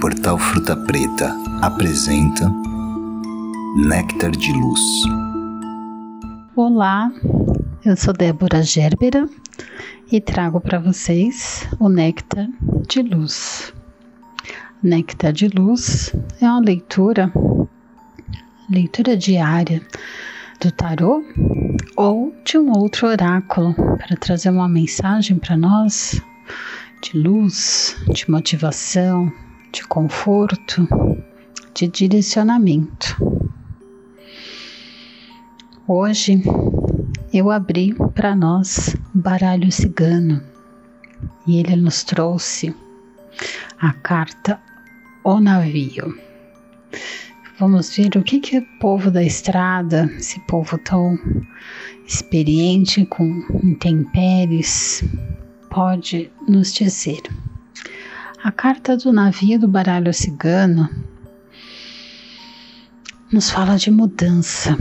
Portal Fruta Preta apresenta Néctar de Luz. Olá, eu sou Débora Gerbera e trago para vocês o Néctar de Luz. Néctar de Luz é uma leitura, leitura diária do tarô ou de um outro oráculo para trazer uma mensagem para nós de luz, de motivação, de conforto, de direcionamento. Hoje eu abri para nós o baralho cigano e ele nos trouxe a carta O Navio. Vamos ver o que, que o povo da estrada, esse povo tão experiente com intempéries, pode nos dizer. A carta do navio do baralho cigano nos fala de mudança.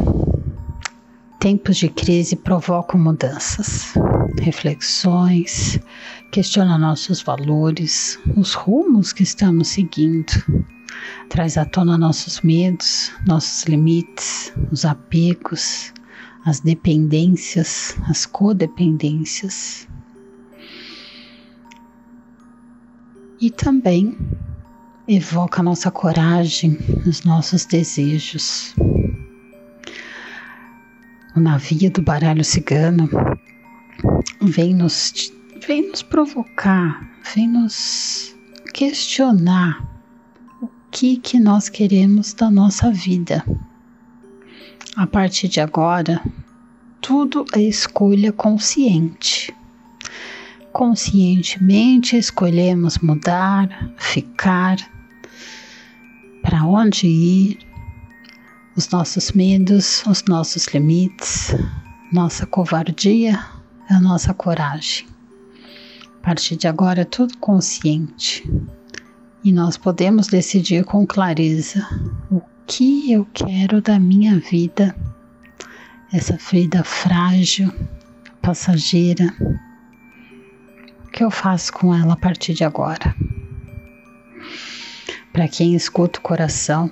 Tempos de crise provocam mudanças, reflexões, questionam nossos valores, os rumos que estamos seguindo, traz à tona nossos medos, nossos limites, os apegos, as dependências, as codependências. E também evoca a nossa coragem, os nossos desejos. O navio do baralho cigano vem nos, vem nos provocar, vem nos questionar o que, que nós queremos da nossa vida. A partir de agora, tudo é escolha consciente conscientemente escolhemos mudar, ficar, para onde ir, os nossos medos, os nossos limites, nossa covardia, a nossa coragem. A partir de agora é tudo consciente e nós podemos decidir com clareza o que eu quero da minha vida, essa vida frágil, passageira que eu faço com ela a partir de agora? Para quem escuta o coração,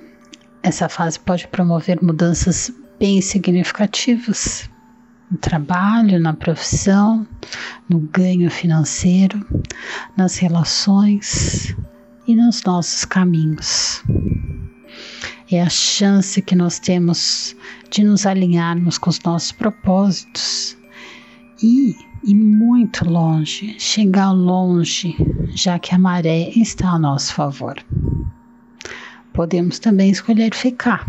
essa fase pode promover mudanças bem significativas no trabalho, na profissão, no ganho financeiro, nas relações e nos nossos caminhos. É a chance que nós temos de nos alinharmos com os nossos propósitos e e muito longe, chegar longe, já que a maré está a nosso favor. Podemos também escolher ficar.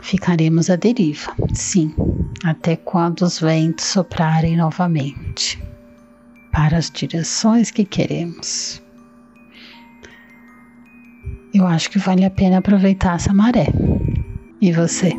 Ficaremos à deriva, sim, até quando os ventos soprarem novamente para as direções que queremos. Eu acho que vale a pena aproveitar essa maré. E você?